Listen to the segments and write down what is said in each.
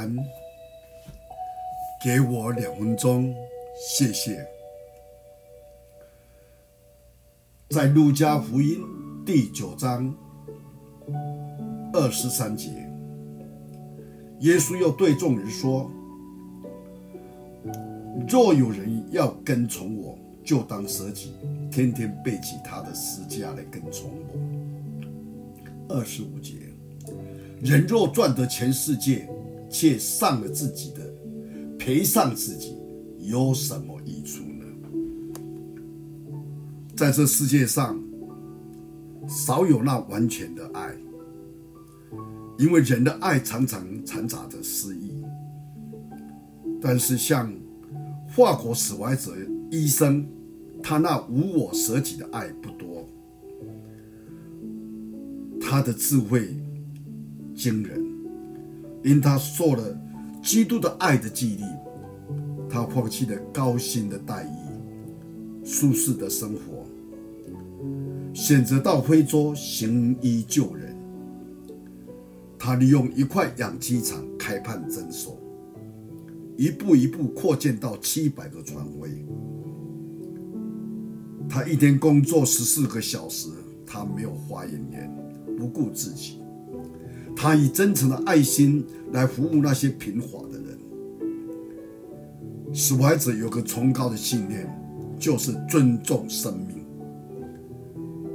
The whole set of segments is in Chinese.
安，给我两分钟，谢谢。在路加福音第九章二十三节，耶稣又对众人说：“若有人要跟从我，就当舍己，天天背起他的十字架来跟从我。”二十五节，人若赚得全世界，却上了自己的，赔上自己，有什么益处呢？在这世界上，少有那完全的爱，因为人的爱常常掺杂着私意。但是像法国史怀哲医生，他那无我舍己的爱不多，他的智慧惊人。因他受了基督的爱的激励，他放弃了高薪的待遇、舒适的生活，选择到非洲行医救人。他利用一块养鸡场开办诊所，一步一步扩建到七百个床位。他一天工作十四个小时，他没有花言权，不顾自己。他以真诚的爱心来服务那些贫乏的人。使怀哲有个崇高的信念，就是尊重生命。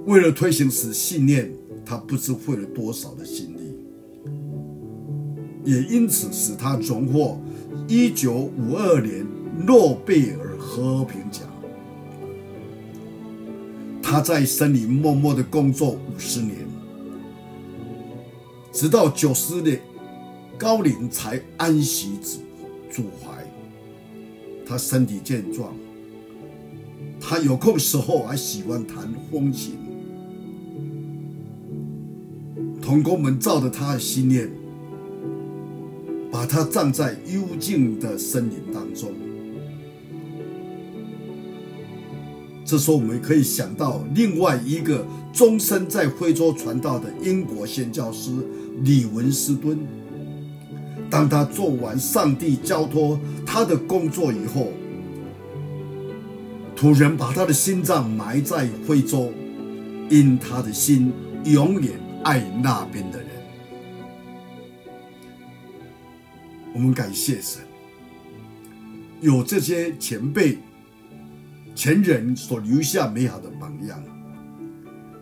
为了推行此信念，他不知费了多少的心力，也因此使他荣获一九五二年诺贝尔和平奖。他在森林默默的工作五十年。直到九十年高龄才安息主主怀，他身体健壮，他有空时候还喜欢弹风琴。童工们照着他的心念，把他葬在幽静的森林当中。这时候，我们可以想到另外一个终身在非洲传道的英国宣教师李文斯顿。当他做完上帝交托他的工作以后，土人把他的心脏埋在非洲，因他的心永远爱那边的人。我们感谢神，有这些前辈。前人所留下美好的榜样，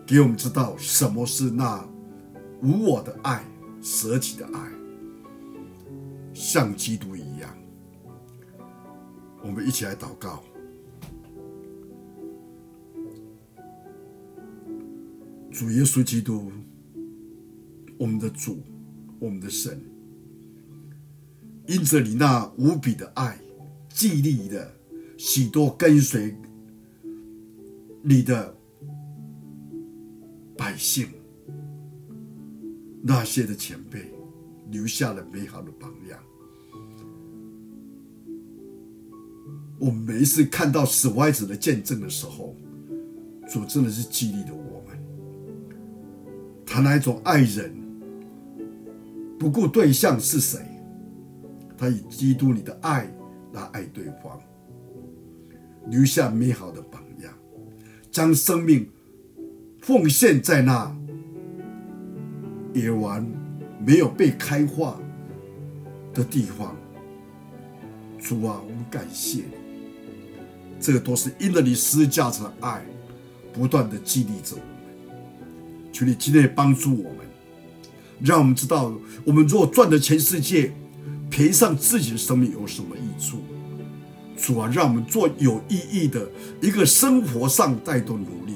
给我们知道什么是那无我的爱、舍己的爱，像基督一样。我们一起来祷告，主耶稣基督，我们的主，我们的神，因着你那无比的爱，激励的许多跟随。你的百姓，那些的前辈，留下了美好的榜样。我们每一次看到史怀哲的见证的时候，主真的是激励了我们。他那一种爱人，不顾对象是谁，他以基督你的爱来爱对方，留下美好的榜样。将生命奉献在那野蛮没有被开化的地方，主啊，我们感谢你。这个都是因着你施加的爱，不断的激励着我们。求你今天帮助我们，让我们知道，我们若赚了全世界，赔上自己的生命有什么益处？主啊，让我们做有意义的一个生活上带动努力，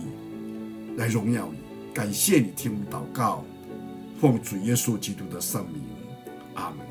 来荣耀你。感谢你听我们祷告，奉主耶稣基督的圣名，阿门。